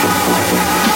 fight, fight, fight, fight.